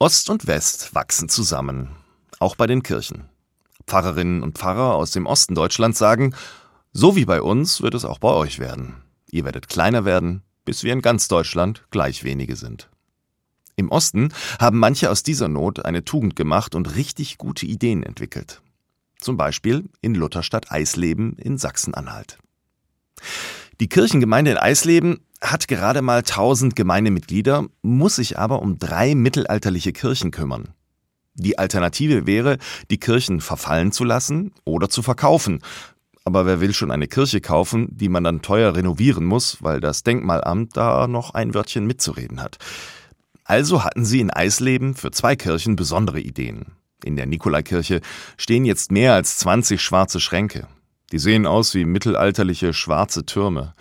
Ost und West wachsen zusammen, auch bei den Kirchen. Pfarrerinnen und Pfarrer aus dem Osten Deutschlands sagen, so wie bei uns wird es auch bei euch werden. Ihr werdet kleiner werden, bis wir in ganz Deutschland gleich wenige sind. Im Osten haben manche aus dieser Not eine Tugend gemacht und richtig gute Ideen entwickelt. Zum Beispiel in Lutherstadt Eisleben in Sachsen-Anhalt. Die Kirchengemeinde in Eisleben hat gerade mal 1000 Gemeindemitglieder, muss sich aber um drei mittelalterliche Kirchen kümmern. Die Alternative wäre, die Kirchen verfallen zu lassen oder zu verkaufen. Aber wer will schon eine Kirche kaufen, die man dann teuer renovieren muss, weil das Denkmalamt da noch ein Wörtchen mitzureden hat. Also hatten sie in Eisleben für zwei Kirchen besondere Ideen. In der Nikolaikirche stehen jetzt mehr als 20 schwarze Schränke. Die sehen aus wie mittelalterliche schwarze Türme.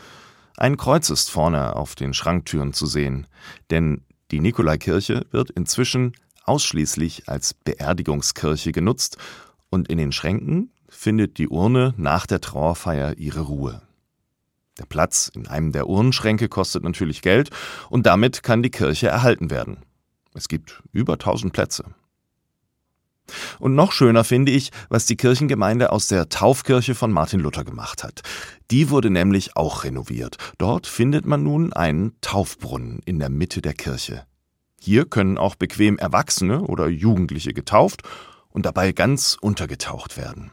Ein Kreuz ist vorne auf den Schranktüren zu sehen, denn die Nikolaikirche wird inzwischen ausschließlich als Beerdigungskirche genutzt und in den Schränken findet die Urne nach der Trauerfeier ihre Ruhe. Der Platz in einem der Urnenschränke kostet natürlich Geld und damit kann die Kirche erhalten werden. Es gibt über 1000 Plätze. Und noch schöner finde ich, was die Kirchengemeinde aus der Taufkirche von Martin Luther gemacht hat. Die wurde nämlich auch renoviert. Dort findet man nun einen Taufbrunnen in der Mitte der Kirche. Hier können auch bequem Erwachsene oder Jugendliche getauft und dabei ganz untergetaucht werden.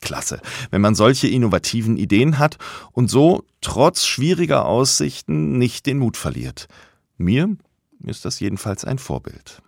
Klasse, wenn man solche innovativen Ideen hat und so trotz schwieriger Aussichten nicht den Mut verliert. Mir ist das jedenfalls ein Vorbild.